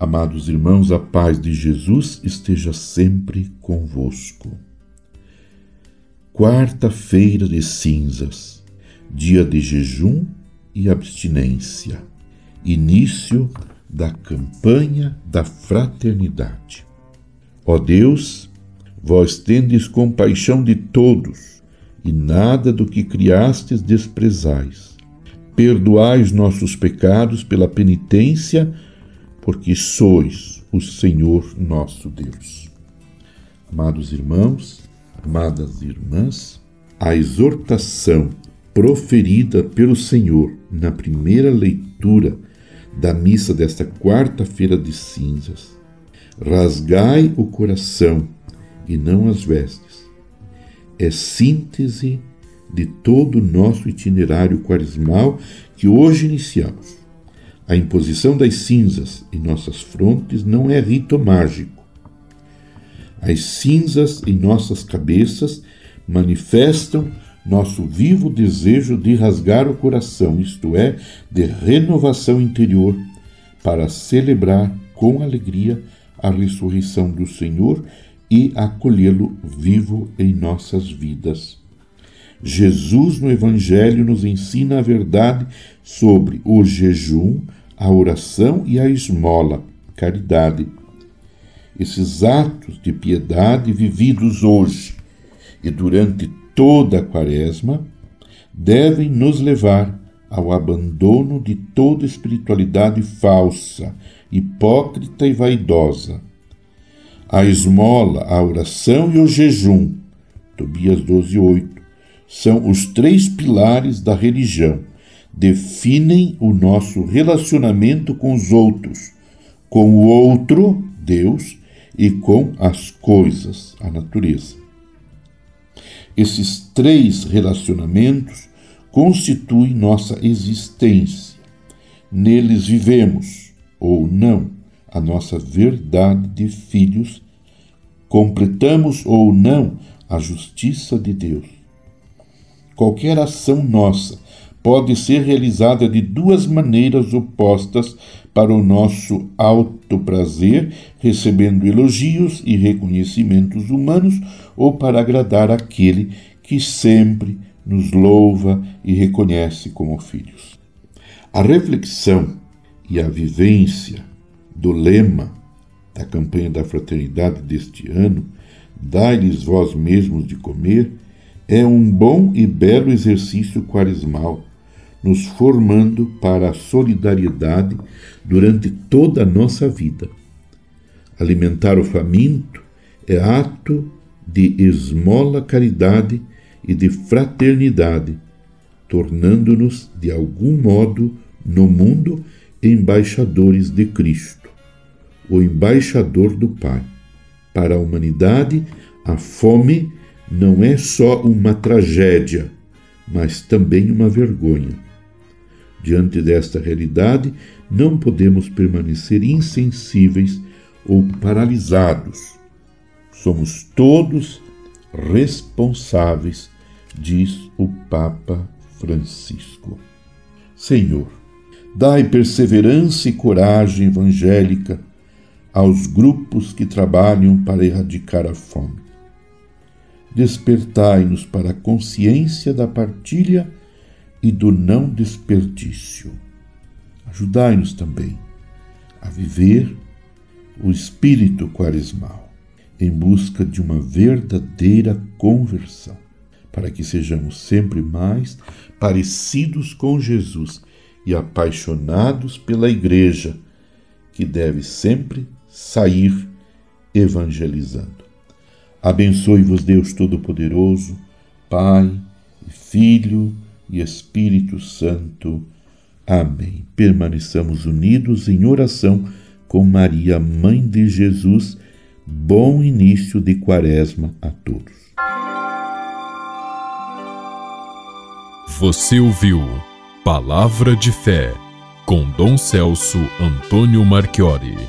Amados irmãos, a paz de Jesus esteja sempre convosco. Quarta-feira de cinzas, dia de jejum e abstinência, início da campanha da fraternidade. Ó Deus, vós tendes compaixão de todos, e nada do que criastes desprezais. Perdoai os nossos pecados pela penitência porque sois o Senhor nosso Deus. Amados irmãos, amadas irmãs, a exortação proferida pelo Senhor na primeira leitura da missa desta quarta-feira de cinzas. Rasgai o coração e não as vestes. É síntese de todo o nosso itinerário quaresmal que hoje iniciamos. A imposição das cinzas em nossas frontes não é rito mágico. As cinzas em nossas cabeças manifestam nosso vivo desejo de rasgar o coração, isto é, de renovação interior, para celebrar com alegria a ressurreição do Senhor e acolhê-lo vivo em nossas vidas. Jesus no Evangelho nos ensina a verdade sobre o jejum, a oração e a esmola, caridade. Esses atos de piedade vividos hoje e durante toda a Quaresma devem nos levar ao abandono de toda espiritualidade falsa, hipócrita e vaidosa. A esmola, a oração e o jejum, Tobias 12, 8, são os três pilares da religião definem o nosso relacionamento com os outros, com o outro, Deus, e com as coisas, a natureza. Esses três relacionamentos constituem nossa existência. Neles vivemos, ou não, a nossa verdade de filhos, completamos ou não a justiça de Deus. Qualquer ação nossa pode ser realizada de duas maneiras opostas para o nosso alto prazer, recebendo elogios e reconhecimentos humanos, ou para agradar aquele que sempre nos louva e reconhece como filhos. A reflexão e a vivência do lema da campanha da fraternidade deste ano, Dai-lhes vós mesmos de comer, é um bom e belo exercício quaresmal nos formando para a solidariedade durante toda a nossa vida. Alimentar o faminto é ato de esmola caridade e de fraternidade, tornando-nos, de algum modo, no mundo, embaixadores de Cristo, o embaixador do Pai. Para a humanidade, a fome não é só uma tragédia, mas também uma vergonha Diante desta realidade, não podemos permanecer insensíveis ou paralisados. Somos todos responsáveis, diz o Papa Francisco. Senhor, dai perseverança e coragem evangélica aos grupos que trabalham para erradicar a fome. Despertai-nos para a consciência da partilha e do não desperdício. Ajudai-nos também a viver o espírito quaresmal em busca de uma verdadeira conversão, para que sejamos sempre mais parecidos com Jesus e apaixonados pela Igreja, que deve sempre sair evangelizando. Abençoe-vos, Deus Todo-Poderoso, Pai e Filho e Espírito Santo. Amém. Permaneçamos unidos em oração com Maria, Mãe de Jesus. Bom início de Quaresma a todos. Você ouviu Palavra de Fé com Dom Celso Antônio Marchiori.